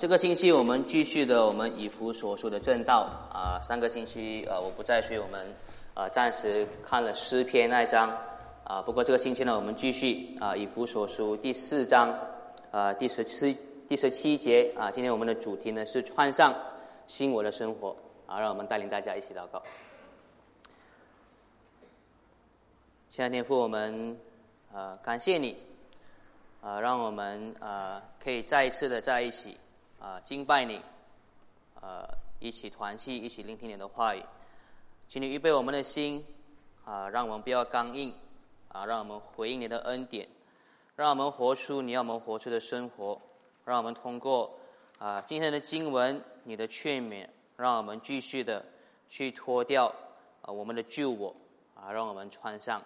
这个星期我们继续的我们以弗所说的正道啊，上个星期呃我不在，所以我们呃暂时看了诗篇那一章啊。不过这个星期呢，我们继续啊以弗所书第四章啊第十七第十七节啊。今天我们的主题呢是穿上新我的生活啊，让我们带领大家一起祷告。亲爱的天父，我们呃感谢你啊，让我们呃可以再一次的在一起。啊，敬拜你，呃，一起团契，一起聆听你的话语，请你预备我们的心，啊，让我们不要刚硬，啊，让我们回应你的恩典，让我们活出你要我们活出的生活，让我们通过啊今天的经文，你的劝勉，让我们继续的去脱掉啊我们的旧我，啊，让我们穿上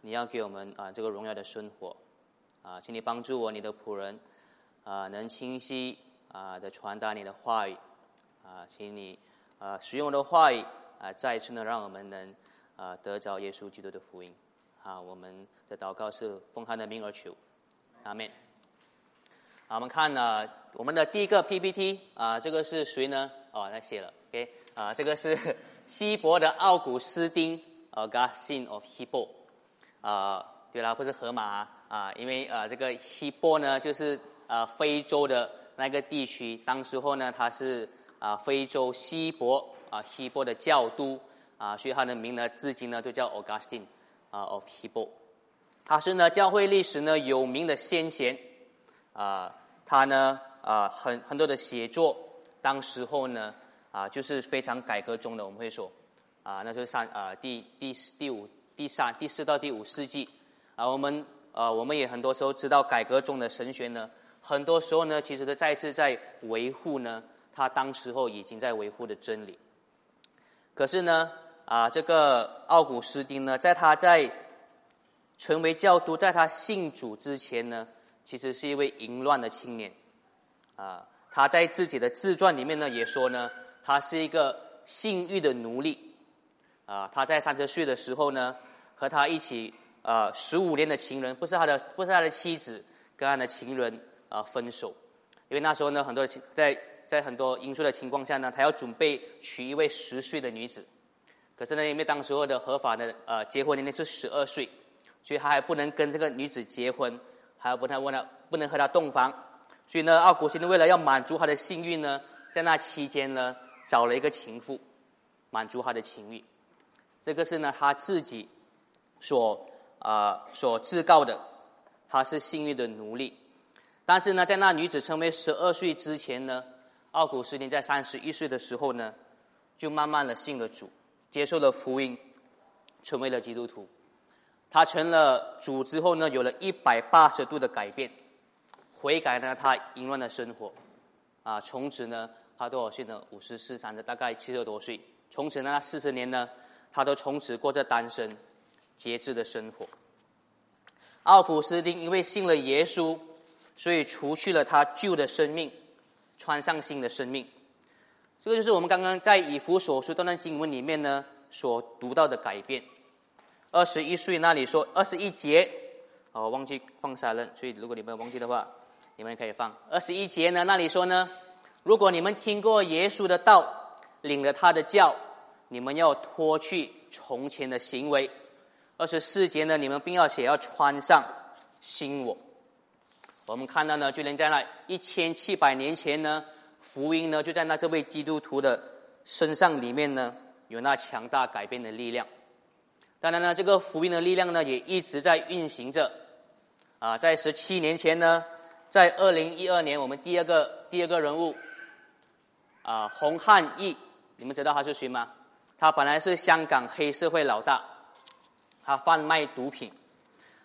你要给我们啊这个荣耀的生活，啊，请你帮助我，你的仆人，啊，能清晰。啊的传达你的话语，啊，请你啊使用的话语啊，再一次呢，让我们能啊得着耶稣基督的福音。啊，我们的祷告是奉他的名而求，阿门。好，我们看呢，我们的第一个 PPT 啊，这个是谁呢？哦，来写了，OK，啊，这个是 希伯的奥古斯丁，Augustin of Hippo。啊，对啦，不是河马啊，因为啊，这个 Hippo 呢，就是啊非洲的。那个地区，当时候呢，他是啊非洲西伯啊希伯的教都啊，所以他的名呢，至今呢都叫 Augustine 啊 of Hippo。他是呢教会历史呢有名的先贤啊，他呢啊很很多的写作，当时候呢啊就是非常改革中的，我们会说啊，那就是三啊第第四第五第三第四到第五世纪啊，我们啊我们也很多时候知道改革中的神学呢。很多时候呢，其实都再次在维护呢，他当时候已经在维护的真理。可是呢，啊，这个奥古斯丁呢，在他在成为教徒，在他信主之前呢，其实是一位淫乱的青年。啊，他在自己的自传里面呢，也说呢，他是一个性欲的奴隶。啊，他在三十岁的时候呢，和他一起啊十五年的情人，不是他的，不是他的妻子，跟他的情人。啊，分手，因为那时候呢，很多情在在很多因素的情况下呢，他要准备娶一位十岁的女子，可是呢，因为当时候的合法的呃结婚年龄是十二岁，所以他还不能跟这个女子结婚，还不太问他不能和她洞房，所以呢，奥古斯丁为了要满足他的性欲呢，在那期间呢，找了一个情妇，满足他的情欲，这个是呢他自己所啊所自告的，他是性欲的奴隶。但是呢，在那女子成为十二岁之前呢，奥古斯丁在三十一岁的时候呢，就慢慢的信了主，接受了福音，成为了基督徒。他成了主之后呢，有了一百八十度的改变，悔改了他淫乱的生活，啊，从此呢，他多少岁呢？五十四、三十，大概七十多岁。从此呢，四十年呢，他都从此过着单身、节制的生活。奥古斯丁因为信了耶稣。所以，除去了他旧的生命，穿上新的生命，这个就是我们刚刚在以弗所书这段经文里面呢所读到的改变。二十一岁那里说，二十一节，哦，忘记放下了，所以如果你们忘记的话，你们可以放。二十一节呢，那里说呢，如果你们听过耶稣的道，领了他的教，你们要脱去从前的行为。二十四节呢，你们并要写要穿上新我。我们看到呢，就连在那一千七百年前呢，福音呢就在那这位基督徒的身上里面呢，有那强大改变的力量。当然呢，这个福音的力量呢，也一直在运行着。啊，在十七年前呢，在二零一二年，我们第二个第二个人物，啊，洪汉义，你们知道他是谁吗？他本来是香港黑社会老大，他贩卖毒品。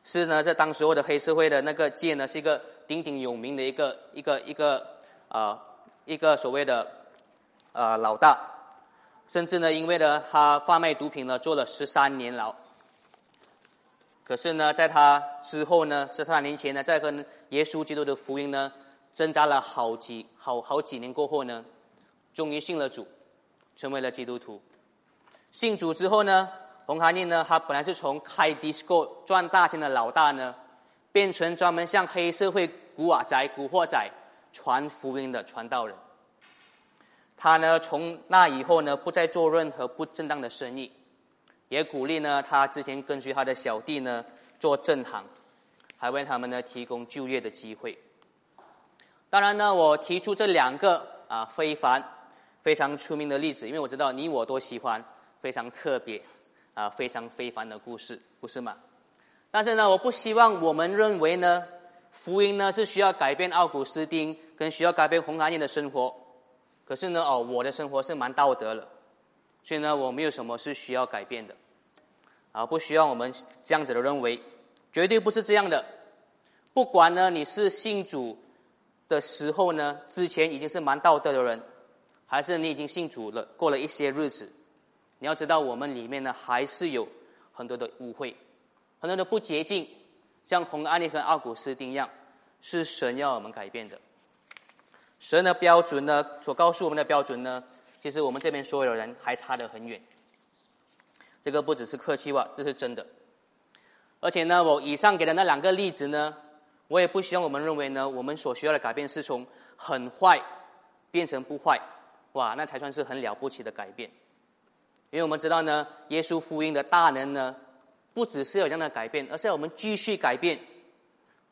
是呢，在当时候的黑社会的那个界呢，是一个鼎鼎有名的一个一个一个啊一个所谓的啊老大，甚至呢，因为呢他贩卖毒品呢，坐了十三年牢。可是呢，在他之后呢，十三年前呢，在跟耶稣基督的福音呢挣扎了好几好好几年过后呢，终于信了主，成为了基督徒。信主之后呢？洪汉义呢，他本来是从开 disco 赚大钱的老大呢，变成专门向黑社会古瓦仔、古惑仔传福音的传道人。他呢，从那以后呢，不再做任何不正当的生意，也鼓励呢他之前跟随他的小弟呢做正行，还为他们呢提供就业的机会。当然呢，我提出这两个啊非凡、非常出名的例子，因为我知道你我都喜欢非常特别啊非常非凡的故事，不是吗？但是呢，我不希望我们认为呢，福音呢是需要改变奥古斯丁，跟需要改变红蓝燕的生活。可是呢，哦，我的生活是蛮道德了，所以呢，我没有什么是需要改变的，啊，不需要我们这样子的认为，绝对不是这样的。不管呢，你是信主的时候呢，之前已经是蛮道德的人，还是你已经信主了，过了一些日子，你要知道，我们里面呢还是有很多的误会，很多的不洁净，像红安利和奥古斯丁一样，是神要我们改变的。神的标准呢？所告诉我们的标准呢？其实我们这边所有的人还差得很远。这个不只是客气话，这是真的。而且呢，我以上给的那两个例子呢，我也不希望我们认为呢，我们所需要的改变是从很坏变成不坏，哇，那才算是很了不起的改变。因为我们知道呢，耶稣福音的大能呢，不只是有这样的改变，而是要我们继续改变，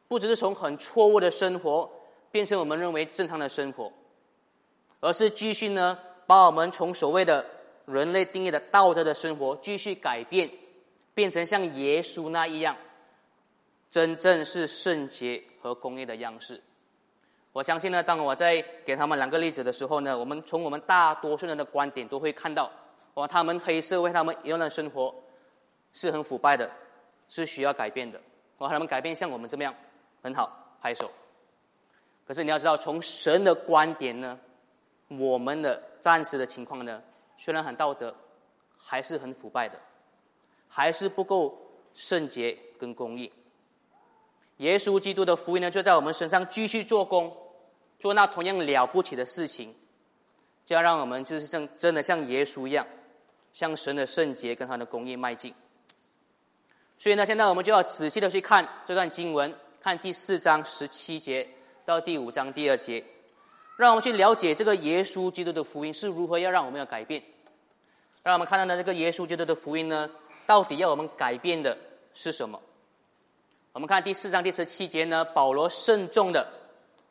不只是从很错误的生活。变成我们认为正常的生活，而是继续呢，把我们从所谓的人类定义的道德的生活继续改变，变成像耶稣那一样，真正是圣洁和公义的样式。我相信呢，当我在给他们两个例子的时候呢，我们从我们大多数人的观点都会看到，哇，他们黑社会他们一样的生活是很腐败的，是需要改变的。哇，他们改变像我们这么样，很好，拍手。可是你要知道，从神的观点呢，我们的暂时的情况呢，虽然很道德，还是很腐败的，还是不够圣洁跟公义。耶稣基督的福音呢，就在我们身上继续做工，做那同样了不起的事情，就要让我们就是像真的像耶稣一样，向神的圣洁跟他的公义迈进。所以呢，现在我们就要仔细的去看这段经文，看第四章十七节。到第五章第二节，让我们去了解这个耶稣基督的福音是如何要让我们要改变。让我们看到呢，这个耶稣基督的福音呢，到底要我们改变的是什么？我们看第四章第十七节呢，保罗慎重的、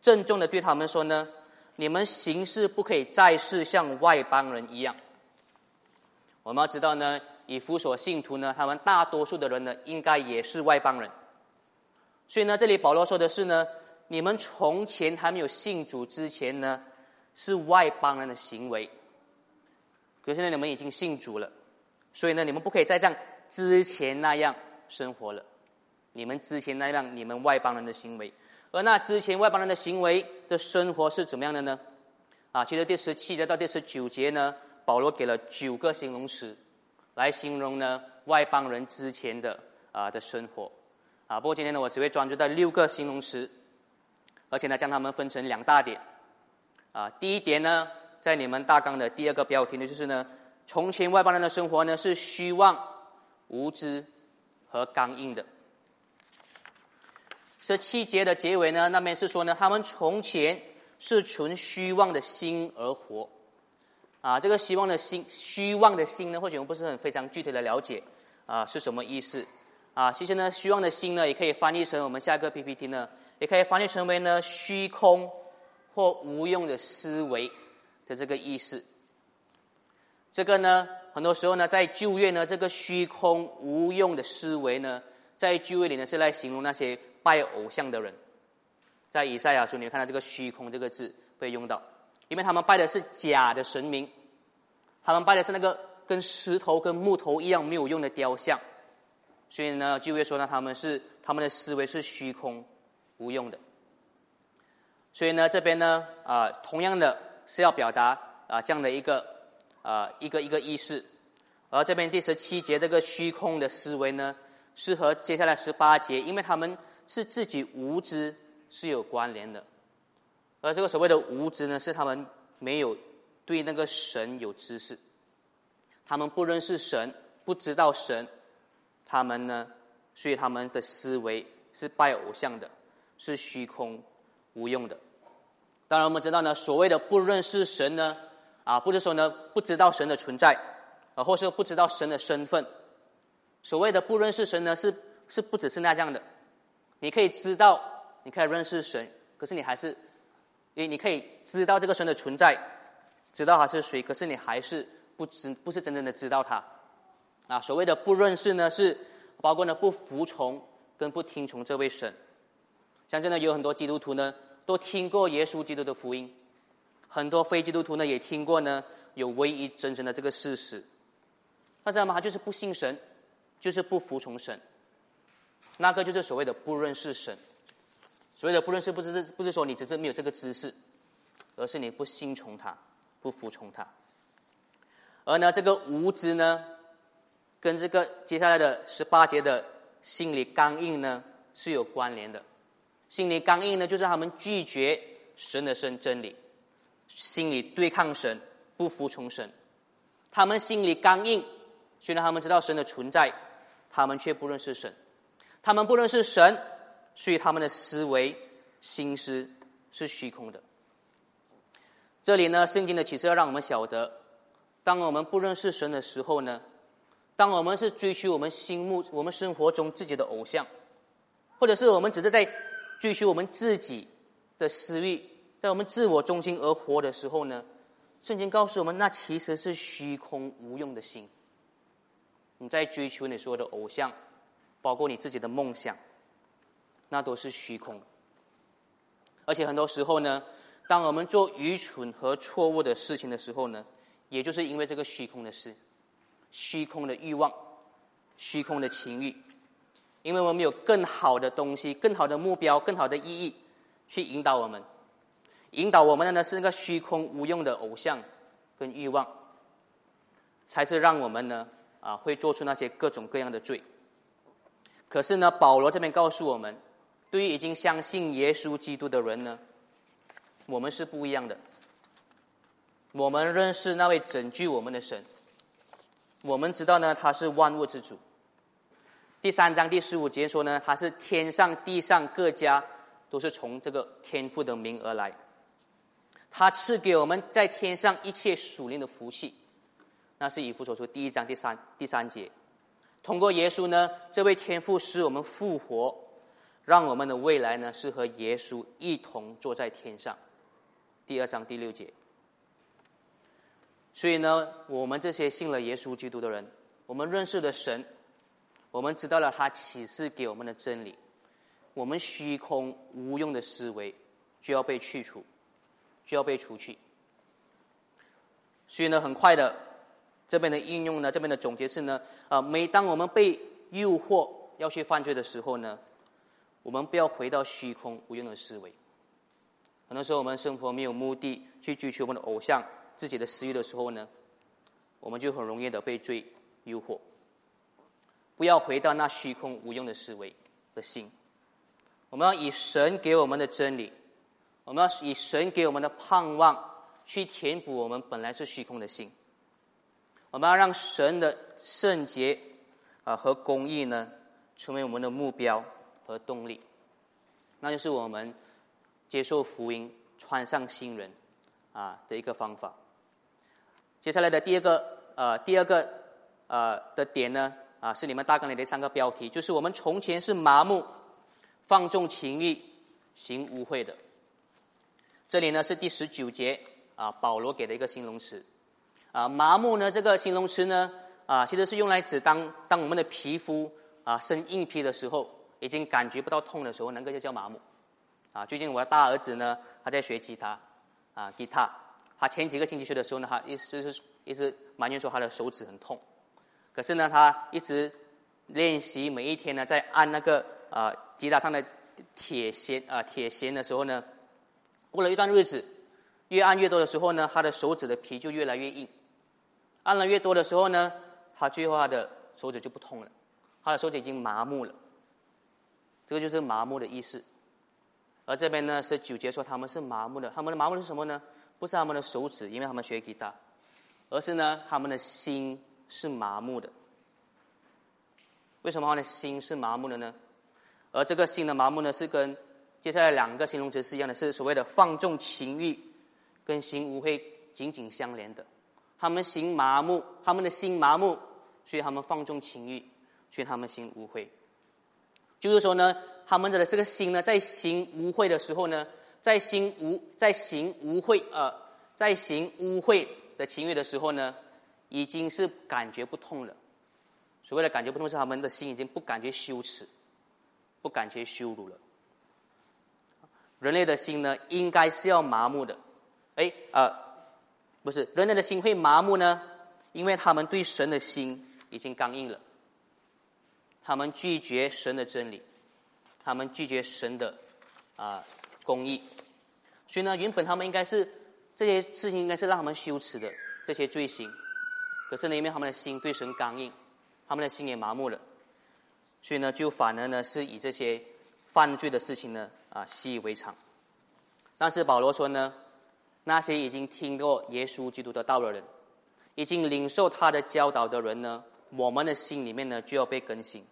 郑重的对他们说呢：“你们行事不可以再是像外邦人一样。”我们要知道呢，以弗所信徒呢，他们大多数的人呢，应该也是外邦人。所以呢，这里保罗说的是呢。你们从前还没有信主之前呢，是外邦人的行为。可现在你们已经信主了，所以呢，你们不可以再像之前那样生活了。你们之前那样，你们外邦人的行为，而那之前外邦人的行为的生活是怎么样的呢？啊，其实第十七节到第十九节呢，保罗给了九个形容词，来形容呢外邦人之前的啊的生活。啊，不过今天呢，我只会专注在六个形容词。而且呢，将它们分成两大点，啊，第一点呢，在你们大纲的第二个标题呢，就是呢，从前外邦人的生活呢是虚妄、无知和刚硬的。十七节的结尾呢，那边是说呢，他们从前是存虚妄的心而活，啊，这个希望的心、虚妄的心呢，或许我们不是很非常具体的了解，啊，是什么意思？啊，其实呢，虚妄的心呢，也可以翻译成我们下一个 PPT 呢。也可以翻译成为呢虚空或无用的思维的这个意思。这个呢，很多时候呢，在旧约呢，这个虚空无用的思维呢，在旧约里呢是来形容那些拜偶像的人。在以赛亚书，你会看到这个“虚空”这个字被用到，因为他们拜的是假的神明，他们拜的是那个跟石头、跟木头一样没有用的雕像，所以呢，旧约说呢，他们是他们的思维是虚空。无用的，所以呢，这边呢，啊，同样的是要表达啊这样的一个啊一个一个意思，而这边第十七节这个虚空的思维呢，是和接下来十八节，因为他们是自己无知是有关联的，而这个所谓的无知呢，是他们没有对那个神有知识，他们不认识神，不知道神，他们呢，所以他们的思维是拜偶像的。是虚空无用的，当然，我们知道呢，所谓的不认识神呢，啊，不是说呢不知道神的存在，啊，或是不知道神的身份。所谓的不认识神呢，是是不只是那样的。你可以知道，你可以认识神，可是你还是，你你可以知道这个神的存在，知道他是谁，可是你还是不知不是真正的知道他。啊，所谓的不认识呢，是包括呢不服从跟不听从这位神。像真的有很多基督徒呢，都听过耶稣基督的福音，很多非基督徒呢也听过呢有唯一真神的这个事实，但是他们？他就是不信神，就是不服从神。那个就是所谓的不认识神。所谓的不认识，不是不是说你只是没有这个知识，而是你不信从他，不服从他。而呢，这个无知呢，跟这个接下来的十八节的心理刚硬呢是有关联的。心理刚硬呢，就是他们拒绝神的真真理，心里对抗神，不服从神。他们心里刚硬，虽然他们知道神的存在，他们却不认识神。他们不认识神，所以他们的思维、心思是虚空的。这里呢，圣经的启示要让我们晓得，当我们不认识神的时候呢，当我们是追求我们心目、我们生活中自己的偶像，或者是我们只是在。追求我们自己的私欲，在我们自我中心而活的时候呢，圣经告诉我们，那其实是虚空无用的心。你在追求你所有的偶像，包括你自己的梦想，那都是虚空。而且很多时候呢，当我们做愚蠢和错误的事情的时候呢，也就是因为这个虚空的事，虚空的欲望，虚空的情欲。因为我们有更好的东西、更好的目标、更好的意义，去引导我们。引导我们的呢是那个虚空无用的偶像跟欲望，才是让我们呢啊会做出那些各种各样的罪。可是呢，保罗这边告诉我们，对于已经相信耶稣基督的人呢，我们是不一样的。我们认识那位拯救我们的神，我们知道呢他是万物之主。第三章第十五节说呢，他是天上地上各家都是从这个天父的名而来，他赐给我们在天上一切属灵的福气，那是以弗所书第一章第三第三节，通过耶稣呢，这位天父使我们复活，让我们的未来呢是和耶稣一同坐在天上，第二章第六节。所以呢，我们这些信了耶稣基督的人，我们认识的神。我们知道了他启示给我们的真理，我们虚空无用的思维就要被去除，就要被除去。所以呢，很快的，这边的应用呢，这边的总结是呢，啊，每当我们被诱惑要去犯罪的时候呢，我们不要回到虚空无用的思维。很多时候，我们生活没有目的去追求我们的偶像、自己的私欲的时候呢，我们就很容易的被罪诱惑。不要回到那虚空无用的思维的心，我们要以神给我们的真理，我们要以神给我们的盼望去填补我们本来是虚空的心。我们要让神的圣洁啊和公义呢成为我们的目标和动力，那就是我们接受福音、穿上新人啊的一个方法。接下来的第二个呃第二个呃的点呢？啊，是你们大纲里的三个标题，就是我们从前是麻木、放纵情欲、行污秽的。这里呢是第十九节啊，保罗给的一个形容词。啊，麻木呢这个形容词呢啊，其实是用来指当当我们的皮肤啊生硬皮的时候，已经感觉不到痛的时候，那个就叫麻木。啊，最近我的大儿子呢，他在学吉他，啊，吉他，他前几个星期学的时候呢，他一直是一直埋怨说他的手指很痛。可是呢，他一直练习，每一天呢，在按那个啊吉他上的铁弦啊铁弦的时候呢，过了一段日子，越按越多的时候呢，他的手指的皮就越来越硬，按了越多的时候呢，他最后他的手指就不痛了，他的手指已经麻木了，这个就是麻木的意思。而这边呢是九节说他们是麻木的，他们的麻木是什么呢？不是他们的手指，因为他们学吉他，而是呢他们的心。是麻木的，为什么话呢？心是麻木的呢？而这个心的麻木呢，是跟接下来两个形容词是一样的，是所谓的放纵情欲，跟心污秽紧紧相连的。他们心麻木，他们的心麻木，所以他们放纵情欲，所以他们心污秽。就是说呢，他们的这个心呢，在行污秽的时候呢，在行无在行污秽呃，在行污秽的情欲的时候呢，已经是感觉不痛了。所谓的感觉不痛，是他们的心已经不感觉羞耻，不感觉羞辱了。人类的心呢，应该是要麻木的。哎，呃，不是，人类的心会麻木呢，因为他们对神的心已经刚硬了。他们拒绝神的真理，他们拒绝神的啊公义。所以呢，原本他们应该是这些事情应该是让他们羞耻的这些罪行，可是呢，因为他们的心对神刚硬。他们的心也麻木了，所以呢，就反而呢是以这些犯罪的事情呢啊习以为常。但是保罗说呢，那些已经听过耶稣基督的道的人，已经领受他的教导的人呢，我们的心里面呢就要被更新。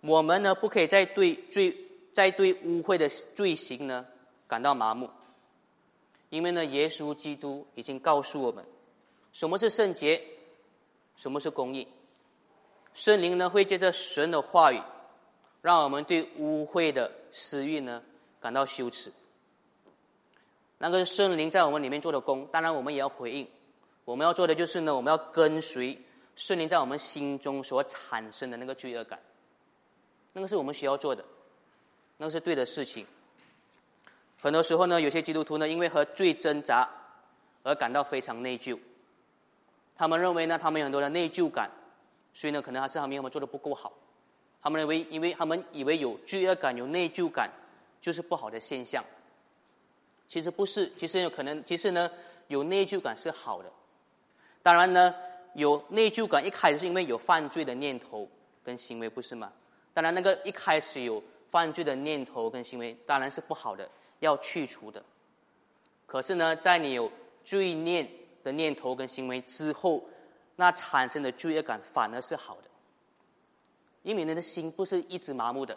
我们呢不可以再对罪、再对污秽的罪行呢感到麻木，因为呢，耶稣基督已经告诉我们，什么是圣洁，什么是公义。圣灵呢，会借着神的话语，让我们对污秽的私欲呢感到羞耻。那个圣灵在我们里面做的工，当然我们也要回应。我们要做的就是呢，我们要跟随圣灵在我们心中所产生的那个罪恶感。那个是我们需要做的，那个是对的事情。很多时候呢，有些基督徒呢，因为和罪挣扎而感到非常内疚。他们认为呢，他们有很多的内疚感。所以呢，可能还是他们他们做的不够好。他们认为，因为他们以为有罪恶感、有内疚感，就是不好的现象。其实不是，其实有可能，其实呢，有内疚感是好的。当然呢，有内疚感一开始是因为有犯罪的念头跟行为，不是吗？当然，那个一开始有犯罪的念头跟行为，当然是不好的，要去除的。可是呢，在你有罪念的念头跟行为之后，那产生的罪恶感反而是好的，因为你的心不是一直麻木的，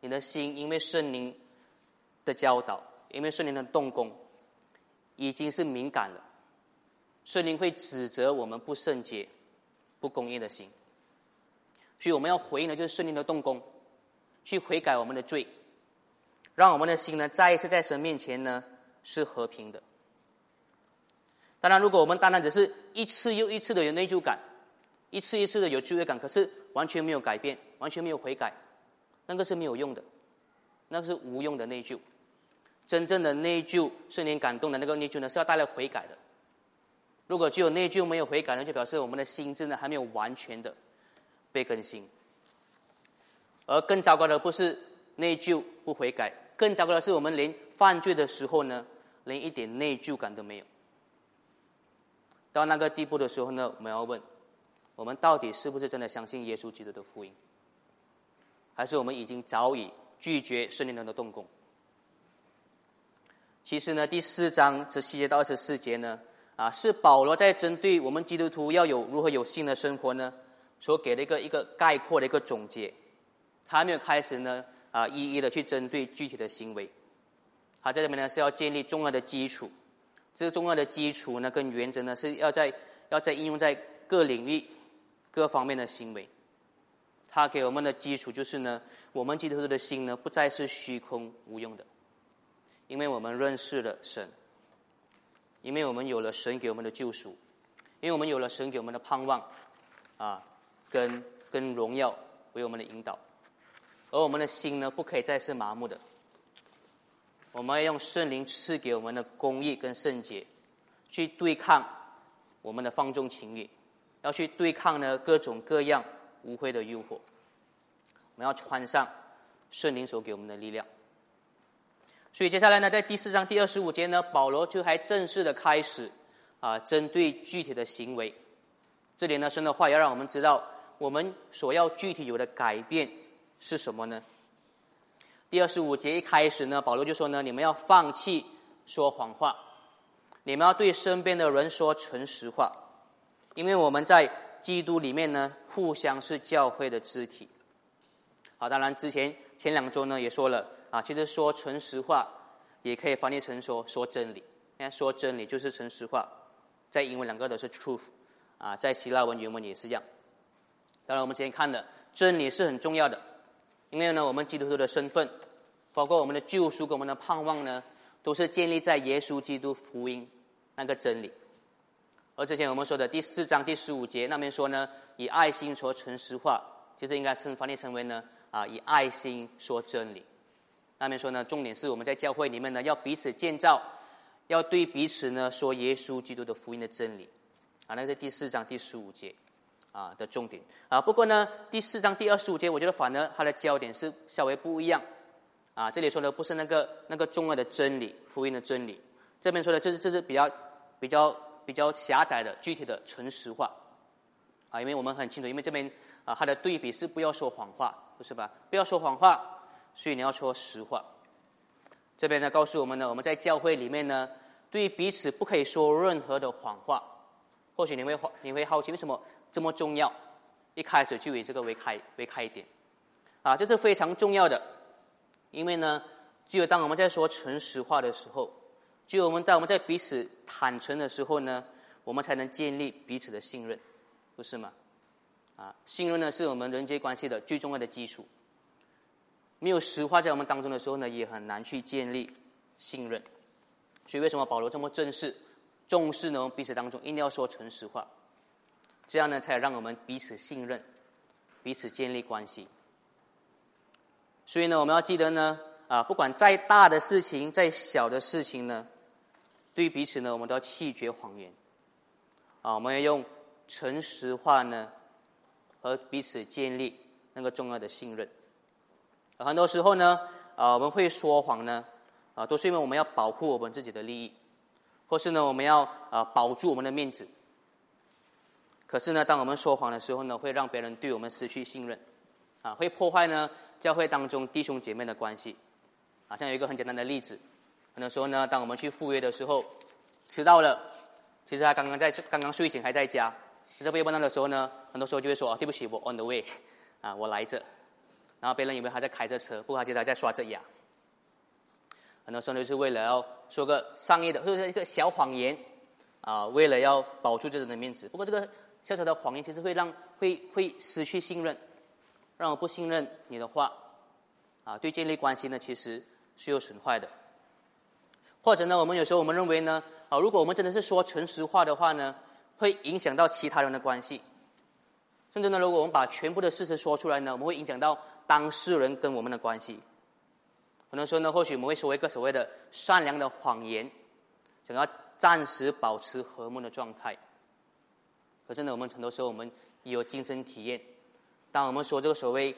你的心因为圣灵的教导，因为圣灵的动工，已经是敏感了。圣灵会指责我们不圣洁、不公义的心，所以我们要回应的就是圣灵的动工，去悔改我们的罪，让我们的心呢再一次在神面前呢是和平的。当然，如果我们单单只是一次又一次的有内疚感，一次一次的有罪恶感，可是完全没有改变，完全没有悔改，那个是没有用的，那个是无用的内疚。真正的内疚，圣灵感动的那个内疚呢，是要带来悔改的。如果只有内疚没有悔改呢，就表示我们的心智呢还没有完全的被更新。而更糟糕的不是内疚不悔改，更糟糕的是我们连犯罪的时候呢，连一点内疚感都没有。到那个地步的时候呢，我们要问：我们到底是不是真的相信耶稣基督的福音？还是我们已经早已拒绝圣灵人的动工？其实呢，第四章十七节到二十四节呢，啊，是保罗在针对我们基督徒要有如何有新的生活呢，所给的一个一个概括的一个总结。他还没有开始呢，啊，一一的去针对具体的行为。他在这边呢，是要建立重要的基础。这个重要的基础呢，跟原则呢，是要在要在应用在各领域、各方面的行为。他给我们的基础就是呢，我们基督徒的心呢，不再是虚空无用的，因为我们认识了神，因为我们有了神给我们的救赎，因为我们有了神给我们的盼望，啊，跟跟荣耀为我们的引导，而我们的心呢，不可以再是麻木的。我们要用圣灵赐给我们的公义跟圣洁，去对抗我们的放纵情欲，要去对抗呢各种各样污秽的诱惑。我们要穿上圣灵所给我们的力量。所以接下来呢，在第四章第二十五节呢，保罗就还正式的开始啊，针对具体的行为。这里呢，神的话要让我们知道，我们所要具体有的改变是什么呢？第二十五节一开始呢，保罗就说呢：“你们要放弃说谎话，你们要对身边的人说诚实话，因为我们在基督里面呢，互相是教会的肢体。”好，当然之前前两周呢也说了啊，其实说诚实话也可以翻译成说说真理。看说真理就是诚实话，在英文两个都是 truth，啊，在希腊文原文也是一样。当然，我们今天看的真理是很重要的，因为呢，我们基督徒的身份，包括我们的救赎跟我们的盼望呢，都是建立在耶稣基督福音那个真理。而之前我们说的第四章第十五节那边说呢，以爱心说诚实话，其实应该是翻译成为呢，啊，以爱心说真理。那边说呢，重点是我们在教会里面呢，要彼此建造。要对彼此呢说耶稣基督的福音的真理，啊，那是第四章第十五节，啊的重点啊。不过呢，第四章第二十五节，我觉得反而它的焦点是稍微不一样，啊，这里说的不是那个那个重要的真理，福音的真理，这边说的这是这是比较比较比较狭窄的具体的诚实话，啊，因为我们很清楚，因为这边啊它的对比是不要说谎话，不是吧？不要说谎话，所以你要说实话。这边呢，告诉我们呢，我们在教会里面呢，对彼此不可以说任何的谎话。或许你会你会好奇，为什么这么重要？一开始就以这个为开为开点，啊，这是非常重要的。因为呢，只有当我们在说诚实话的时候，只有我们当我们在彼此坦诚的时候呢，我们才能建立彼此的信任，不是吗？啊，信任呢，是我们人际关系的最重要的基础。没有实话在我们当中的时候呢，也很难去建立信任。所以为什么保罗这么正式、重视呢？彼此当中一定要说诚实话，这样呢，才让我们彼此信任、彼此建立关系。所以呢，我们要记得呢，啊，不管再大的事情、再小的事情呢，对彼此呢，我们都要弃绝谎言。啊，我们要用诚实话呢，和彼此建立那个重要的信任。很多时候呢，啊，我们会说谎呢，啊，都是因为我们要保护我们自己的利益，或是呢，我们要啊保住我们的面子。可是呢，当我们说谎的时候呢，会让别人对我们失去信任，啊，会破坏呢教会当中弟兄姐妹的关系。啊，像有一个很简单的例子，很多时候呢，当我们去赴约的时候，迟到了，其实他刚刚在刚刚睡醒还在家，在被问到的时候呢，很多时候就会说，对不起，我 on the way，啊，我来着。然后别人以为他在开着车，不过其实他在刷着牙。很多时候就是为了要说个商业的或者一个小谎言，啊，为了要保住自己的面子。不过这个小小的谎言其实会让会会失去信任，让我不信任你的话，啊，对建立关系呢其实是有损坏的。或者呢，我们有时候我们认为呢，啊，如果我们真的是说诚实话的话呢，会影响到其他人的关系。甚至呢，如果我们把全部的事实说出来呢，我们会影响到。当事人跟我们的关系，可能说呢，或许我们会说一个所谓的善良的谎言，想要暂时保持和睦的状态。可是呢，我们很多时候我们有亲身体验，当我们说这个所谓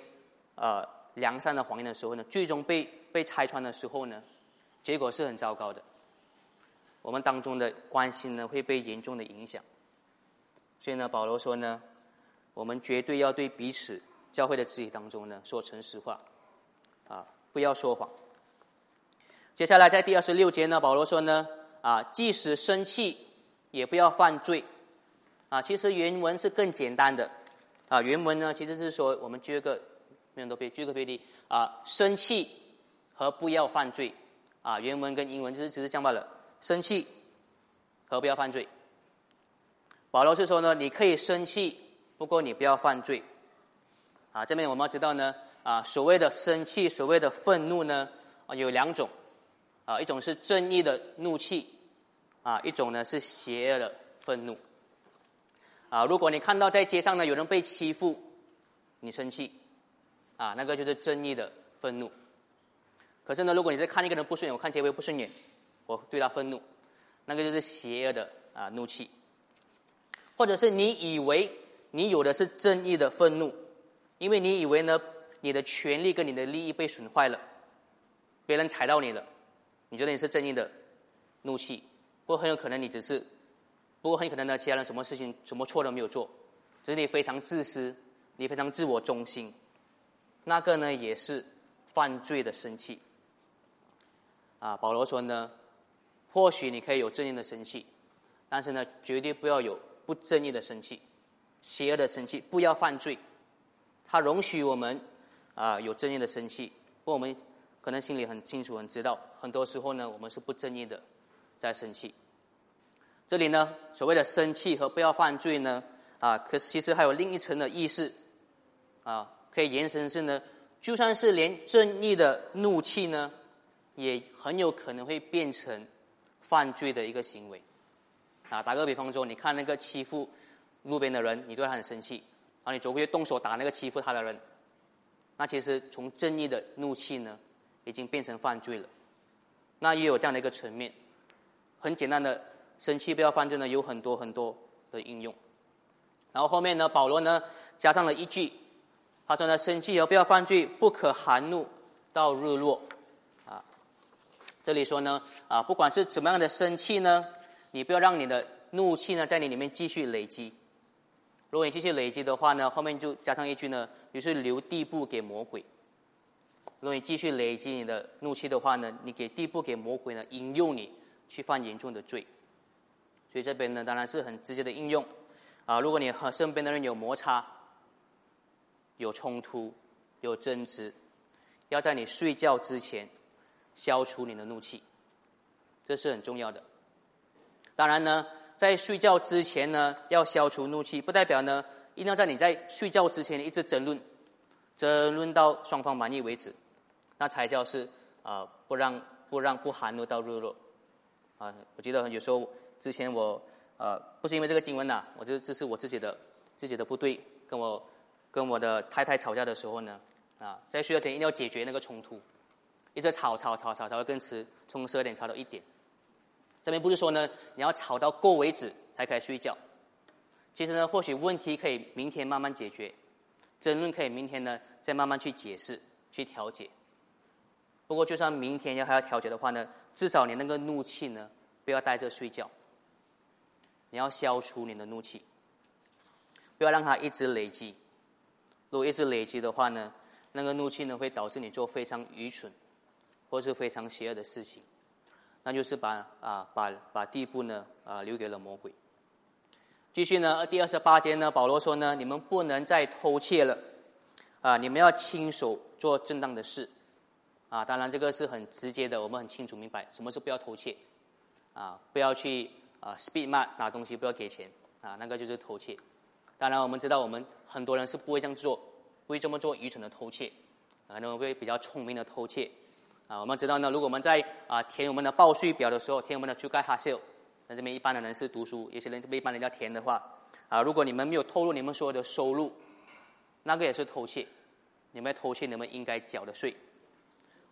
呃良善的谎言的时候呢，最终被被拆穿的时候呢，结果是很糟糕的。我们当中的关系呢会被严重的影响。所以呢，保罗说呢，我们绝对要对彼此。教会的肢体当中呢，说诚实话，啊，不要说谎。接下来在第二十六节呢，保罗说呢，啊，即使生气也不要犯罪，啊，其实原文是更简单的，啊，原文呢其实是说我们举个，没有都举个例例，啊，生气和不要犯罪，啊，原文跟英文就是只是讲罢了，生气和不要犯罪。保罗是说呢，你可以生气，不过你不要犯罪。啊，这边我们要知道呢，啊，所谓的生气，所谓的愤怒呢，啊，有两种，啊，一种是正义的怒气，啊，一种呢是邪恶的愤怒。啊，如果你看到在街上呢有人被欺负，你生气，啊，那个就是正义的愤怒。可是呢，如果你是看一个人不顺眼，我看结尾不顺眼，我对他愤怒，那个就是邪恶的啊怒气。或者是你以为你有的是正义的愤怒。因为你以为呢，你的权利跟你的利益被损坏了，别人踩到你了，你觉得你是正义的怒气，不过很有可能你只是，不过很可能呢，其他人什么事情什么错都没有做，只是你非常自私，你非常自我中心，那个呢也是犯罪的生气。啊，保罗说呢，或许你可以有正义的生气，但是呢，绝对不要有不正义的生气，邪恶的生气，不要犯罪。他容许我们啊有正义的生气，不我们可能心里很清楚、很知道，很多时候呢，我们是不正义的，在生气。这里呢，所谓的生气和不要犯罪呢，啊，可其实还有另一层的意思，啊，可以延伸是呢，就算是连正义的怒气呢，也很有可能会变成犯罪的一个行为。啊，打个比方说，你看那个欺负路边的人，你对他很生气，然后你走过去动手打那个欺负他的人，那其实从正义的怒气呢，已经变成犯罪了。那也有这样的一个层面，很简单的。生气不要犯罪呢，有很多很多的应用。然后后面呢，保罗呢加上了一句，他说呢：“生气而不要犯罪，不可含怒到日落。”啊，这里说呢，啊，不管是怎么样的生气呢，你不要让你的怒气呢在你里面继续累积。如果你继续累积的话呢，后面就加上一句呢，就是留地步给魔鬼。如果你继续累积你的怒气的话呢，你给地步给魔鬼呢，引诱你去犯严重的罪。所以这边呢，当然是很直接的应用，啊，如果你和身边的人有摩擦、有冲突、有争执，要在你睡觉之前消除你的怒气，这是很重要的。当然呢，在睡觉之前呢，要消除怒气，不代表呢一定要在你在睡觉之前一直争论，争论到双方满意为止，那才叫是啊，不让不让不含怒到日落。啊，我记得有时候。之前我呃不是因为这个经文呐，我就这是我自己的自己的不对，跟我跟我的太太吵架的时候呢，啊在睡觉前一定要解决那个冲突，一直吵吵吵吵吵到更迟，从十二点吵到一点。这边不是说呢你要吵到够为止才可以睡觉，其实呢或许问题可以明天慢慢解决，争论可以明天呢再慢慢去解释去调解。不过就算明天要还要调解的话呢，至少你那个怒气呢不要带着睡觉。你要消除你的怒气，不要让它一直累积。如果一直累积的话呢，那个怒气呢会导致你做非常愚蠢或是非常邪恶的事情，那就是把啊把把地步呢啊留给了魔鬼。继续呢，第二十八节呢，保罗说呢，你们不能再偷窃了，啊，你们要亲手做正当的事，啊，当然这个是很直接的，我们很清楚明白什么是不要偷窃，啊，不要去。啊，speed man 拿东西不要给钱啊，那个就是偷窃。当然，我们知道我们很多人是不会这样做，不会这么做愚蠢的偷窃，啊，那会比较聪明的偷窃。啊，我们知道呢，如果我们在啊填我们的报税表的时候，填我们的 j u g a h a s l 那这边一般的人是读书，有些人这边一般人要填的话，啊，如果你们没有透露你们所有的收入，那个也是偷窃，你们偷窃你们应该缴的税，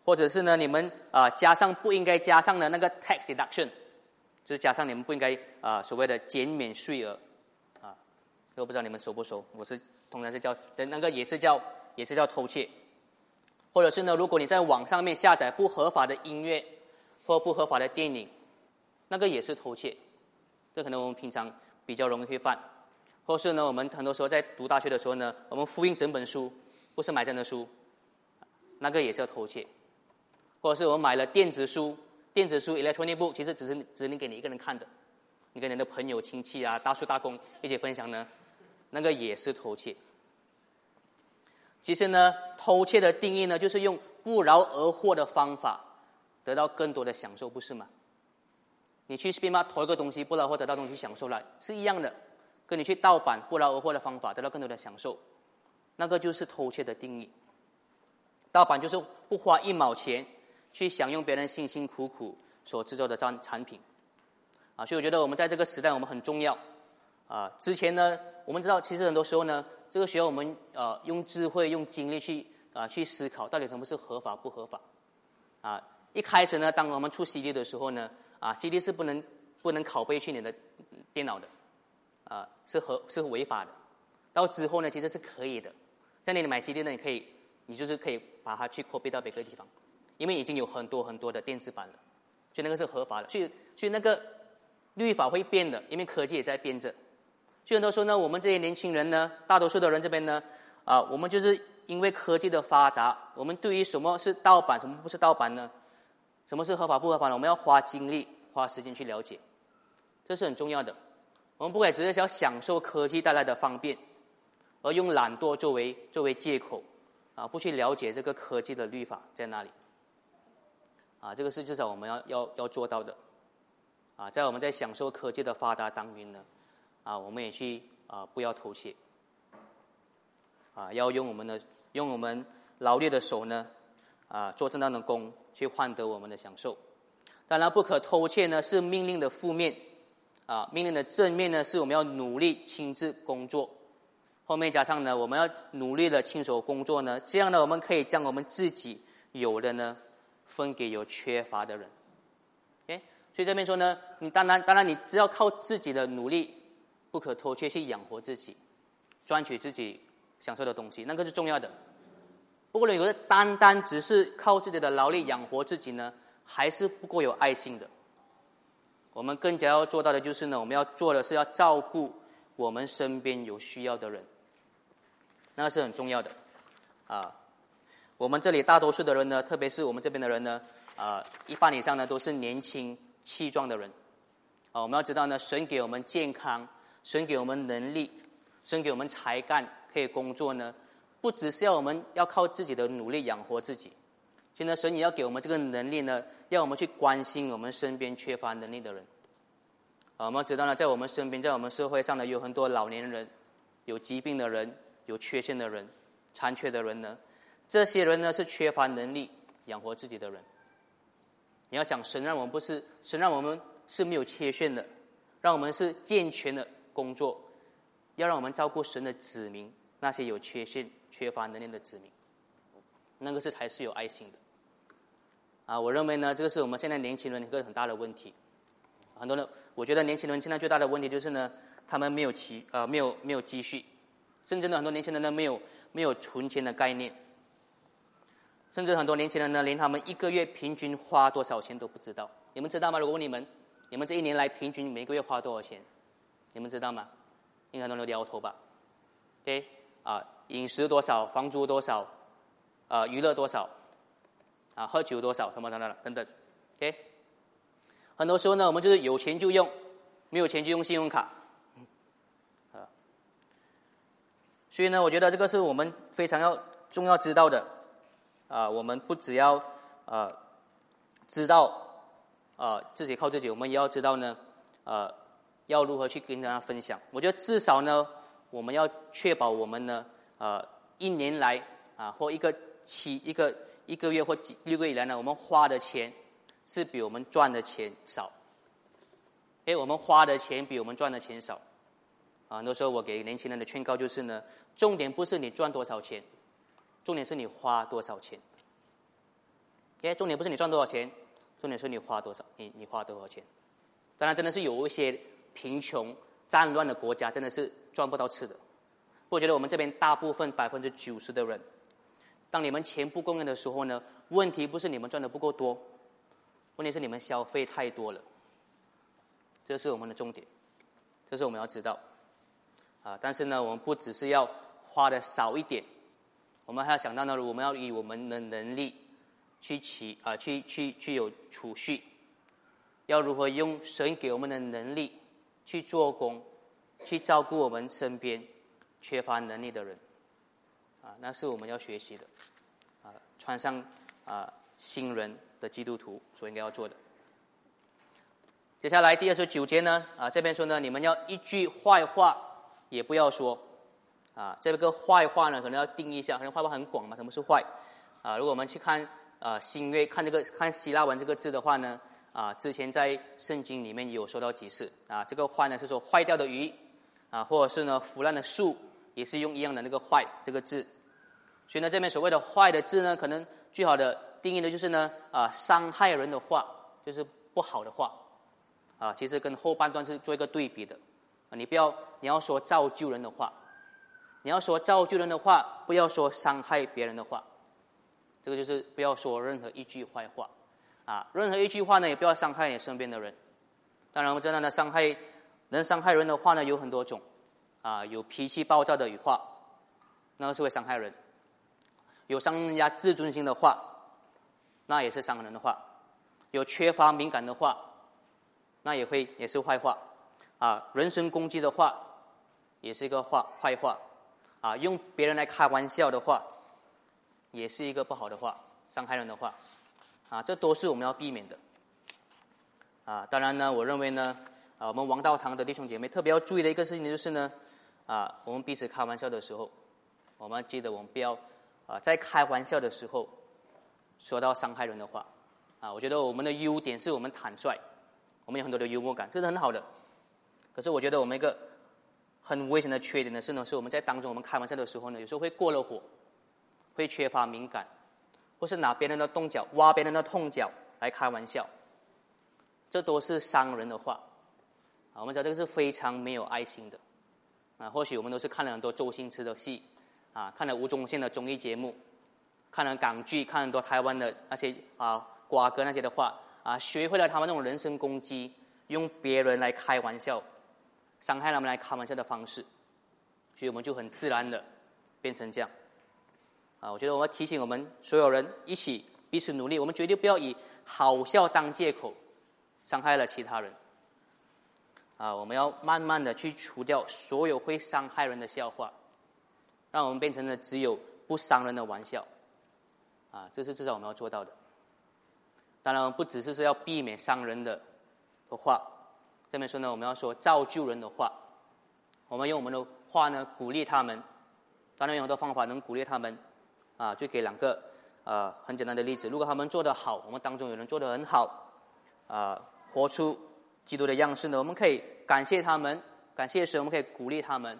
或者是呢，你们啊加上不应该加上的那个 tax deduction。就是加上你们不应该啊所谓的减免税额，啊，我不知道你们收不收？我是通常是叫那个也是叫也是叫偷窃，或者是呢，如果你在网上面下载不合法的音乐或不合法的电影，那个也是偷窃，这可能我们平常比较容易会犯，或是呢，我们很多时候在读大学的时候呢，我们复印整本书不是买真的书，那个也是偷窃，或者是我们买了电子书。电子书 electronic book 其实只是只能给你一个人看的，你跟你的朋友亲戚啊、大叔大公一起分享呢，那个也是偷窃。其实呢，偷窃的定义呢，就是用不劳而获的方法得到更多的享受，不是吗？你去 speech 吧偷一个东西，不劳而获得到东西享受了，是一样的，跟你去盗版不劳而获的方法得到更多的享受，那个就是偷窃的定义。盗版就是不花一毛钱。去享用别人辛辛苦苦所制作的产产品，啊，所以我觉得我们在这个时代我们很重要，啊，之前呢，我们知道其实很多时候呢，这个需要我们呃用智慧、用精力去啊去思考到底什么是合法不合法，啊，一开始呢，当我们出 CD 的时候呢，啊，CD 是不能不能拷贝去你的电脑的，啊，是合是违法的，到之后呢，其实是可以的，像你买 CD 呢，你可以你就是可以把它去拷贝到别个地方。因为已经有很多很多的电子版了，所以那个是合法的。所以，所以那个律法会变的，因为科技也在变着。所以很多时候呢，我们这些年轻人呢，大多数的人这边呢，啊，我们就是因为科技的发达，我们对于什么是盗版，什么不是盗版呢？什么是合法不合法呢？我们要花精力、花时间去了解，这是很重要的。我们不可以只是想享受科技带来的方便，而用懒惰作为作为借口，啊，不去了解这个科技的律法在哪里。啊，这个是至少我们要要要做到的。啊，在我们在享受科技的发达当中呢，啊，我们也去啊不要妥协。啊，要用我们的用我们劳力的手呢，啊，做正当的工，去换得我们的享受。当然，不可偷窃呢，是命令的负面。啊，命令的正面呢，是我们要努力亲自工作。后面加上呢，我们要努力的亲手工作呢，这样呢，我们可以将我们自己有的呢，分给有缺乏的人。哎，所以这边说呢，你当然当然，你只要靠自己的努力，不可偷窃去养活自己，赚取自己享受的东西，那个是重要的。不过，呢，有的单单只是靠自己的劳力养活自己呢，还是不够有爱心的。我们更加要做到的就是呢，我们要做的是要照顾我们身边有需要的人，那是很重要的，啊，我们这里大多数的人呢，特别是我们这边的人呢，啊，一半以上呢都是年轻气壮的人，啊，我们要知道呢，神给我们健康，神给我们能力，神给我们才干可以工作呢，不只是要我们要靠自己的努力养活自己。现在神也要给我们这个能力呢，要我们去关心我们身边缺乏能力的人。啊，我们要知道呢，在我们身边，在我们社会上呢，有很多老年人、有疾病的人、有缺陷的人、残缺的人呢。这些人呢，是缺乏能力养活自己的人。你要想，神让我们不是神让我们是没有缺陷的，让我们是健全的工作，要让我们照顾神的子民，那些有缺陷、缺乏能力的子民，那个是才是有爱心的。啊，我认为呢，这个是我们现在年轻人一个很大的问题。很多人，我觉得年轻人现在最大的问题就是呢，他们没有积呃没有没有积蓄，甚至呢很多年轻人呢没有没有存钱的概念，甚至很多年轻人呢连他们一个月平均花多少钱都不知道。你们知道吗？如果问你们，你们这一年来平均每个月花多少钱？你们知道吗？应该很多人摇头吧？OK 啊，饮食多少，房租多少，啊娱乐多少。啊，喝酒多少？什么等等等等，OK。很多时候呢，我们就是有钱就用，没有钱就用信用卡，啊。所以呢，我觉得这个是我们非常要重要知道的，啊，我们不只要呃知道啊自己靠自己，我们也要知道呢，呃，要如何去跟大家分享。我觉得至少呢，我们要确保我们呢，呃，一年来啊或一个期一个。一个月或几六个月以来呢，我们花的钱是比我们赚的钱少。哎，我们花的钱比我们赚的钱少。啊，很多时候我给年轻人的劝告就是呢，重点不是你赚多少钱，重点是你花多少钱。哎，重点不是你赚多少钱，重点是你花多少，你你花多少钱。当然，真的是有一些贫穷、战乱的国家，真的是赚不到吃的。我觉得我们这边大部分百分之九十的人。当你们钱不够用的时候呢？问题不是你们赚的不够多，问题是你们消费太多了。这是我们的重点，这是我们要知道。啊，但是呢，我们不只是要花的少一点，我们还要想到呢，我们要以我们的能力去起啊，去去去有储蓄，要如何用神给我们的能力去做工，去照顾我们身边缺乏能力的人。啊，那是我们要学习的，啊，穿上啊新人的基督徒所应该要做的。接下来第二十九节呢，啊这边说呢，你们要一句坏话也不要说，啊这个坏话呢可能要定义一下，可能坏话很广嘛，什么是坏？啊如果我们去看啊新约看这个看希腊文这个字的话呢，啊之前在圣经里面有说到几次，啊这个坏呢是说坏掉的鱼，啊或者是呢腐烂的树。也是用一样的那个“坏”这个字，所以呢，这边所谓的“坏”的字呢，可能最好的定义的就是呢，啊，伤害人的话，就是不好的话，啊，其实跟后半段是做一个对比的，啊，你不要你要说造就人的话，你要说造就人的话，不要说伤害别人的话，这个就是不要说任何一句坏话，啊，任何一句话呢，也不要伤害你身边的人。当然，我们知道呢，伤害能伤害人的话呢，有很多种。啊，有脾气暴躁的语话，那个是会伤害人；有伤人家自尊心的话，那也是伤人的话；有缺乏敏感的话，那也会也是坏话。啊，人身攻击的话，也是一个话坏话。啊，用别人来开玩笑的话，也是一个不好的话，伤害人的话。啊，这都是我们要避免的。啊，当然呢，我认为呢，啊，我们王道堂的弟兄姐妹特别要注意的一个事情就是呢，啊，我们彼此开玩笑的时候，我们记得我们不要啊，在开玩笑的时候说到伤害人的话。啊，我觉得我们的优点是我们坦率，我们有很多的幽默感，这是很好的。可是我觉得我们一个很危险的缺点呢，是呢，是我们在当中我们开玩笑的时候呢，有时候会过了火，会缺乏敏感，或是拿别人的动脚挖别人的痛脚来开玩笑，这都是伤人的话。啊，我们知道这个是非常没有爱心的。啊，或许我们都是看了很多周星驰的戏，啊，看了吴宗宪的综艺节目，看了港剧，看很多台湾的那些啊。瓜哥那些的话啊，学会了他们那种人身攻击，用别人来开玩笑，伤害他们来开玩笑的方式，所以我们就很自然的变成这样。啊，我觉得我要提醒我们所有人一起彼此努力，我们绝对不要以好笑当借口，伤害了其他人。啊，我们要慢慢的去除掉所有会伤害人的笑话，让我们变成了只有不伤人的玩笑。啊，这是至少我们要做到的。当然，不只是说要避免伤人的的话，这边说呢，我们要说造就人的话。我们用我们的话呢鼓励他们。当然有很多方法能鼓励他们，啊，就给两个呃很简单的例子。如果他们做得好，我们当中有人做得很好，啊，活出基督的样式呢，我们可以感谢他们，感谢时我们可以鼓励他们，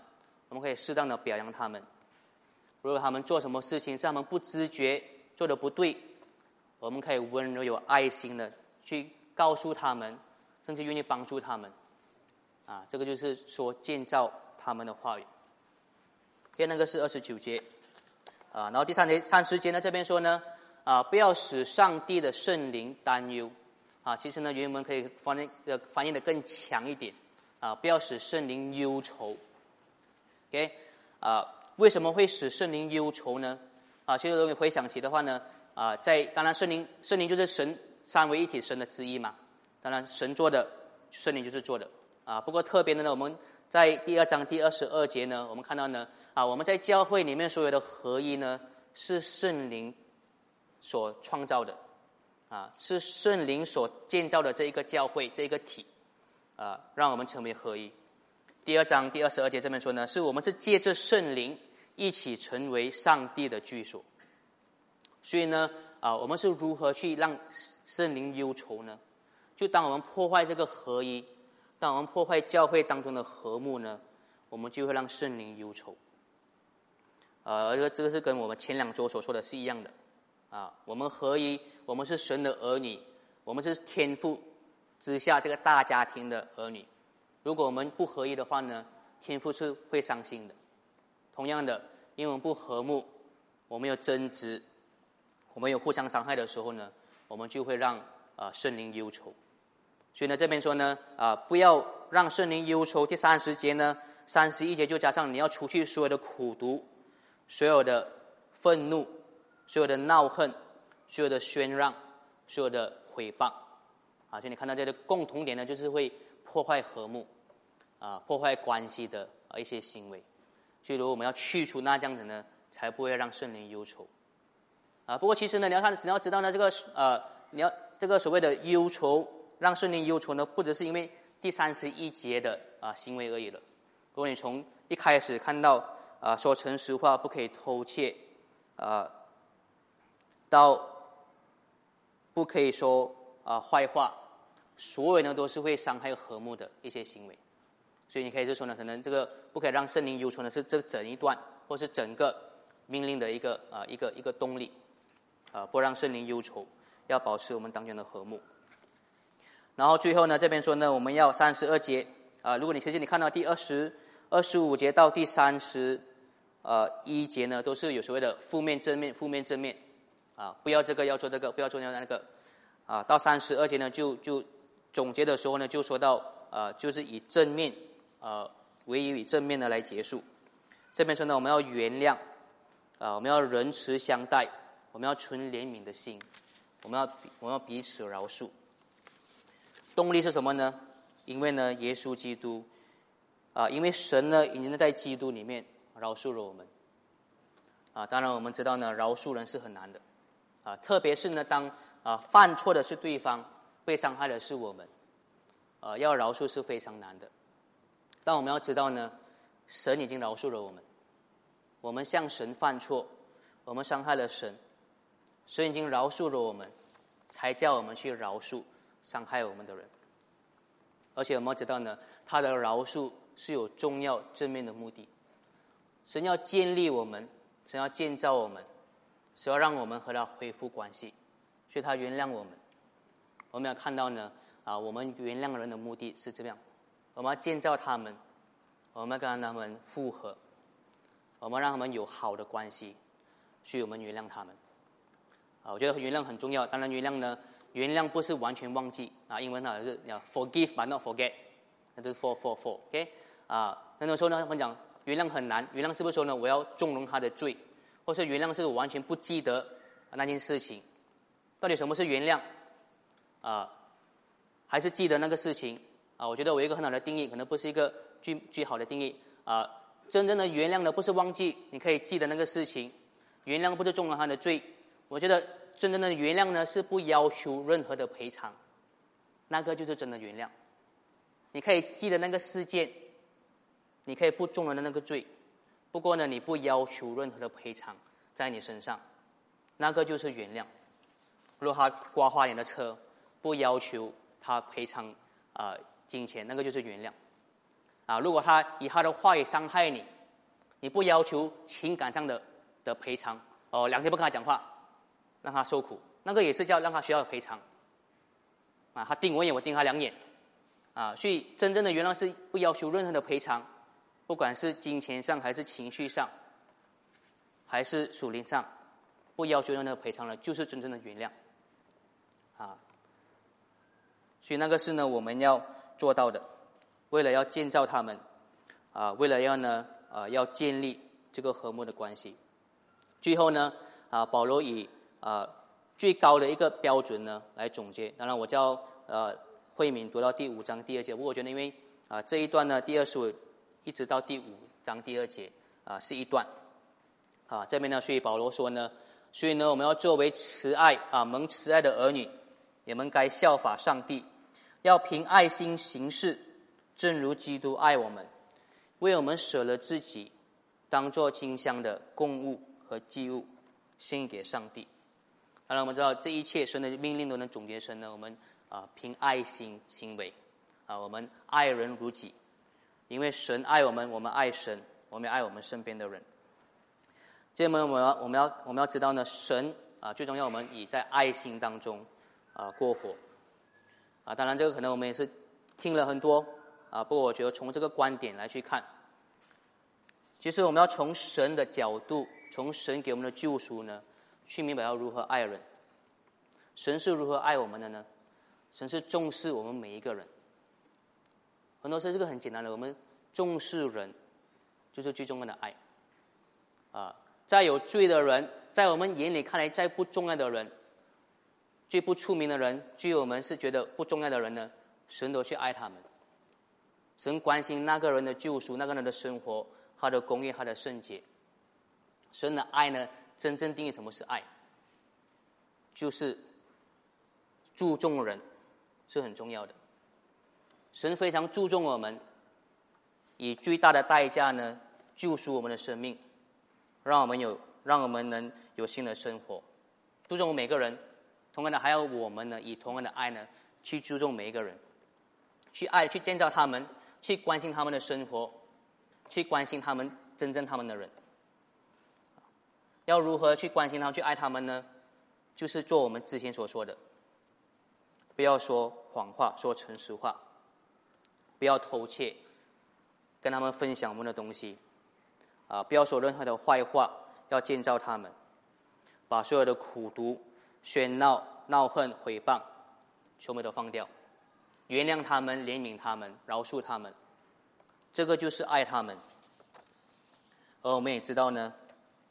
我们可以适当的表扬他们。如果他们做什么事情是他们不知觉做的不对。我们可以温柔有爱心的去告诉他们，甚至愿意帮助他们，啊，这个就是说建造他们的话语。第那个是二十九节，啊，然后第三节三十节呢这边说呢，啊，不要使上帝的圣灵担忧，啊，其实呢原文可以翻译呃翻译的更强一点，啊，不要使圣灵忧愁。OK，啊，为什么会使圣灵忧愁呢？啊，其实如果你回想起的话呢。啊，在当然，圣灵圣灵就是神三位一体神的之一嘛。当然，神做的，圣灵就是做的。啊，不过特别的呢，我们在第二章第二十二节呢，我们看到呢，啊，我们在教会里面所有的合一呢，是圣灵所创造的，啊，是圣灵所建造的这一个教会这一个体，啊，让我们成为合一。第二章第二十二节这边说呢，是我们是借着圣灵一起成为上帝的居所。所以呢，啊，我们是如何去让圣灵忧愁呢？就当我们破坏这个合一，当我们破坏教会当中的和睦呢，我们就会让圣灵忧愁。呃，这个这个是跟我们前两周所说的是一样的。啊，我们合一，我们是神的儿女，我们是天父之下这个大家庭的儿女。如果我们不合一的话呢，天父是会伤心的。同样的，因为我们不和睦，我们有争执。我们有互相伤害的时候呢，我们就会让啊圣灵忧愁。所以呢，这边说呢啊，不要让圣灵忧愁。第三十节呢，三十一节就加上你要除去所有的苦毒、所有的愤怒、所有的闹恨、所有的宣让、所有的诽谤。啊，所以你看到这个共同点呢，就是会破坏和睦啊，破坏关系的啊一些行为。所以，如果我们要去除那这样子呢，才不会让圣灵忧愁。啊，不过其实呢，你要看，你要知道呢，这个呃，你要这个所谓的忧愁，让圣灵忧愁呢，不只是因为第三十一节的啊行为而已了。如果你从一开始看到啊，说诚实话，不可以偷窃，啊，到不可以说啊坏话，所有呢都是会伤害和睦的一些行为。所以你可以就说呢，可能这个不可以让圣灵忧愁呢，是这整一段，或是整个命令的一个啊一个一个动力。啊，不让圣灵忧愁，要保持我们当前的和睦。然后最后呢，这边说呢，我们要三十二节啊。如果你其实你看到第二十二十五节到第三十呃一节呢，都是有所谓的负面正面负面正面啊，不要这个要做这个，不要做那个啊。到三十二节呢，就就总结的时候呢，就说到呃，就是以正面呃唯一以正面的来结束。这边说呢，我们要原谅啊，我们要仁慈相待。我们要存怜悯的心，我们要我们要彼此饶恕。动力是什么呢？因为呢，耶稣基督啊，因为神呢已经在基督里面饶恕了我们啊。当然，我们知道呢，饶恕人是很难的啊，特别是呢，当啊，犯错的是对方，被伤害的是我们，啊，要饶恕是非常难的。但我们要知道呢，神已经饶恕了我们。我们向神犯错，我们伤害了神，神已经饶恕了我们，才叫我们去饶恕伤害我们的人。而且我们要知道呢，他的饶恕是有重要正面的目的。神要建立我们，神要建造我们，是要让我们和他恢复关系，所以他原谅我们。我们要看到呢，啊，我们原谅人的目的是这样。我们要建造他们，我们要跟他们复合，我们让他们有好的关系，所以我们原谅他们。啊，我觉得原谅很重要。当然，原谅呢，原谅不是完全忘记啊，英文呢是要 forgive but not forget，那就是 for for for，OK？啊，那那时候呢，我们讲原谅很难，原谅是不是说呢，我要纵容他的罪，或是原谅是我完全不记得那件事情？到底什么是原谅？啊，还是记得那个事情？啊，我觉得我一个很好的定义，可能不是一个最最好的定义。啊，真正的原谅呢，不是忘记，你可以记得那个事情。原谅不是纵容他的罪。我觉得真正的原谅呢，是不要求任何的赔偿，那个就是真的原谅。你可以记得那个事件，你可以不中了的那个罪，不过呢，你不要求任何的赔偿在你身上，那个就是原谅。如果他刮花你的车，不要求他赔偿啊。金钱那个就是原谅，啊，如果他以他的话语伤害你，你不要求情感上的的赔偿，哦，两天不跟他讲话，让他受苦，那个也是叫让他需要赔偿，啊，他盯我一眼，我盯他两眼，啊，所以真正的原谅是不要求任何的赔偿，不管是金钱上还是情绪上，还是属灵上，不要求任何赔偿了，就是真正的原谅，啊，所以那个是呢，我们要。做到的，为了要建造他们，啊，为了要呢，啊，要建立这个和睦的关系。最后呢，啊，保罗以啊最高的一个标准呢来总结。当然，我叫呃慧敏读到第五章第二节。不过我觉得，因为啊这一段呢，第二十五一直到第五章第二节啊是一段，啊这边呢，所以保罗说呢，所以呢，我们要作为慈爱啊蒙慈爱的儿女，你们该效法上帝。要凭爱心行事，正如基督爱我们，为我们舍了自己，当做清香的供物和祭物，献给上帝。当然，我们知道这一切神的命令都能总结成呢，我们啊凭爱心行为，啊我们爱人如己，因为神爱我们，我们爱神，我们爱我们身边的人。这么我们要我们要我们要知道呢，神啊最重要，我们以在爱心当中啊过活。啊，当然这个可能我们也是听了很多啊，不过我觉得从这个观点来去看，其实我们要从神的角度，从神给我们的救赎呢，去明白要如何爱人。神是如何爱我们的呢？神是重视我们每一个人。很多时候这个很简单的，我们重视人，就是最重要的爱。啊，再有罪的人，在我们眼里看来再不重要的人。最不出名的人，最我们是觉得不重要的人呢，神都去爱他们。神关心那个人的救赎，那个人的生活，他的公义，他的圣洁。神的爱呢，真正定义什么是爱，就是注重人，是很重要的。神非常注重我们，以最大的代价呢，救赎我们的生命，让我们有，让我们能有新的生活，注重每个人。同样的，还有我们呢，以同样的爱呢，去注重每一个人，去爱，去建造他们，去关心他们的生活，去关心他们真正他们的人。要如何去关心他们，去爱他们呢？就是做我们之前所说的，不要说谎话，说诚实话，不要偷窃，跟他们分享我们的东西，啊，不要说任何的坏话，要建造他们，把所有的苦毒。喧闹、闹恨、毁谤，全部都放掉，原谅他们，怜悯他们，饶恕他们，这个就是爱他们。而我们也知道呢，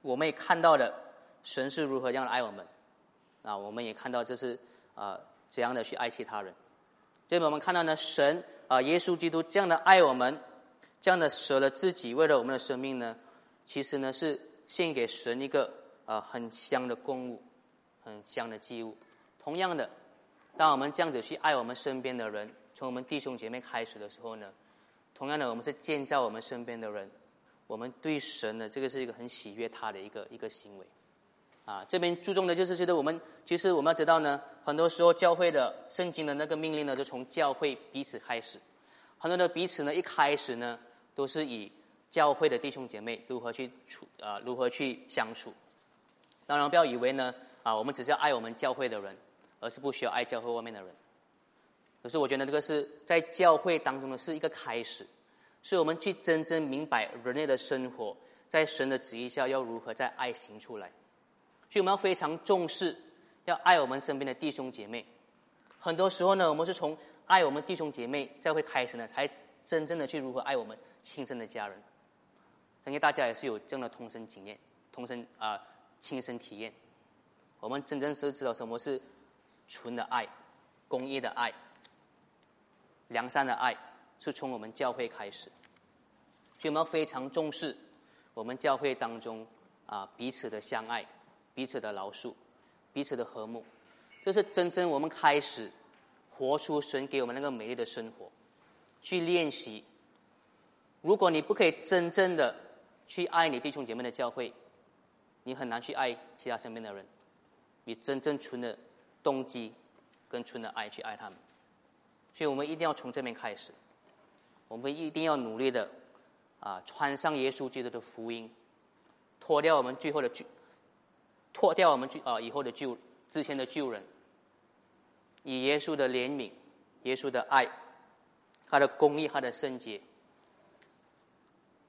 我们也看到了神是如何这样爱我们，啊，我们也看到这是啊怎样的去爱其他人。这边我们看到呢，神啊，耶稣基督这样的爱我们，这样的舍了自己，为了我们的生命呢，其实呢是献给神一个啊很香的供物。很香的祭物，同样的，当我们这样子去爱我们身边的人，从我们弟兄姐妹开始的时候呢，同样的，我们是建造我们身边的人，我们对神呢，这个是一个很喜悦他的一个一个行为。啊，这边注重的就是觉得我们其实我们要知道呢，很多时候教会的圣经的那个命令呢，就从教会彼此开始，很多的彼此呢，一开始呢，都是以教会的弟兄姐妹如何去处啊，如何去相处。当然不要以为呢，啊，我们只是要爱我们教会的人，而是不需要爱教会外面的人。可是我觉得这个是在教会当中呢，是一个开始，是我们去真正明白人类的生活在神的旨意下要如何在爱行出来。所以我们要非常重视，要爱我们身边的弟兄姐妹。很多时候呢，我们是从爱我们弟兄姐妹再会开始呢，才真正的去如何爱我们亲生的家人。相信大家也是有这样的同生经验、同生啊亲身体验。我们真正是知道什么是纯的爱、公益的爱、良善的爱，是从我们教会开始。所以我们要非常重视我们教会当中啊彼此的相爱。彼此的饶恕，彼此的和睦，这是真正我们开始活出神给我们那个美丽的生活，去练习。如果你不可以真正的去爱你弟兄姐妹的教会，你很难去爱其他身边的人。你真正纯的动机跟纯的爱去爱他们，所以我们一定要从这边开始。我们一定要努力的啊，穿上耶稣基督的福音，脱掉我们最后的罪。脱掉我们旧啊以后的旧之前的旧人，以耶稣的怜悯、耶稣的爱、他的公义、他的圣洁，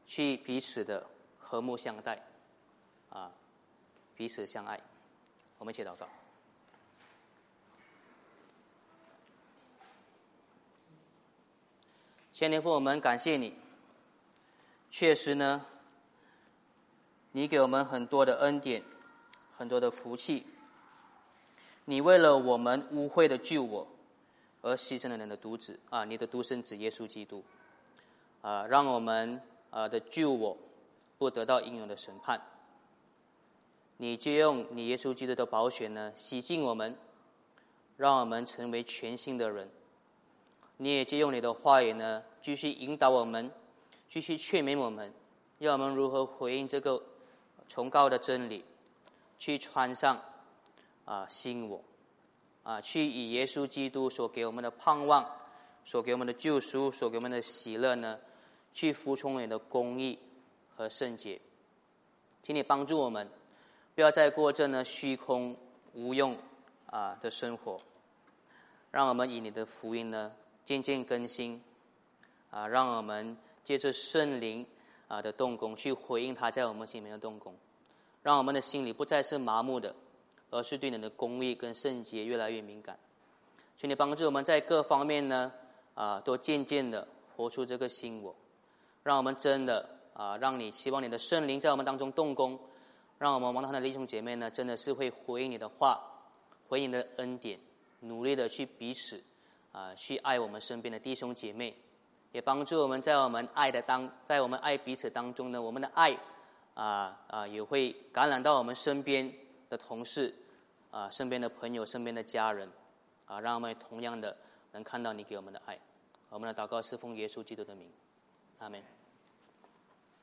去彼此的和睦相待，啊，彼此相爱。我们一起祷告。千年父，我们感谢你。确实呢，你给我们很多的恩典。很多的福气，你为了我们污秽的救我，而牺牲了你的独子啊，你的独生子耶稣基督，啊，让我们啊的救我不得到应有的审判。你就用你耶稣基督的宝血呢洗净我们，让我们成为全新的人。你也借用你的话语呢继续引导我们，继续劝勉我们，要我们如何回应这个崇高的真理。去穿上啊新我啊，去以耶稣基督所给我们的盼望、所给我们的救赎、所给我们的喜乐呢，去服从你的公义和圣洁。请你帮助我们，不要再过这呢虚空无用啊的生活。让我们以你的福音呢渐渐更新啊，让我们借着圣灵啊的动工去回应他在我们心里面的动工。让我们的心里不再是麻木的，而是对你的公义跟圣洁越来越敏感。请你帮助我们在各方面呢，啊，都渐渐的活出这个新我。让我们真的啊，让你希望你的圣灵在我们当中动工，让我们王堂的弟兄姐妹呢，真的是会回应你的话，回应你的恩典，努力的去彼此啊，去爱我们身边的弟兄姐妹，也帮助我们在我们爱的当，在我们爱彼此当中呢，我们的爱。啊啊，也会感染到我们身边的同事，啊，身边的朋友，身边的家人，啊，让我们同样的能看到你给我们的爱。我们的祷告是奉耶稣基督的名，阿门。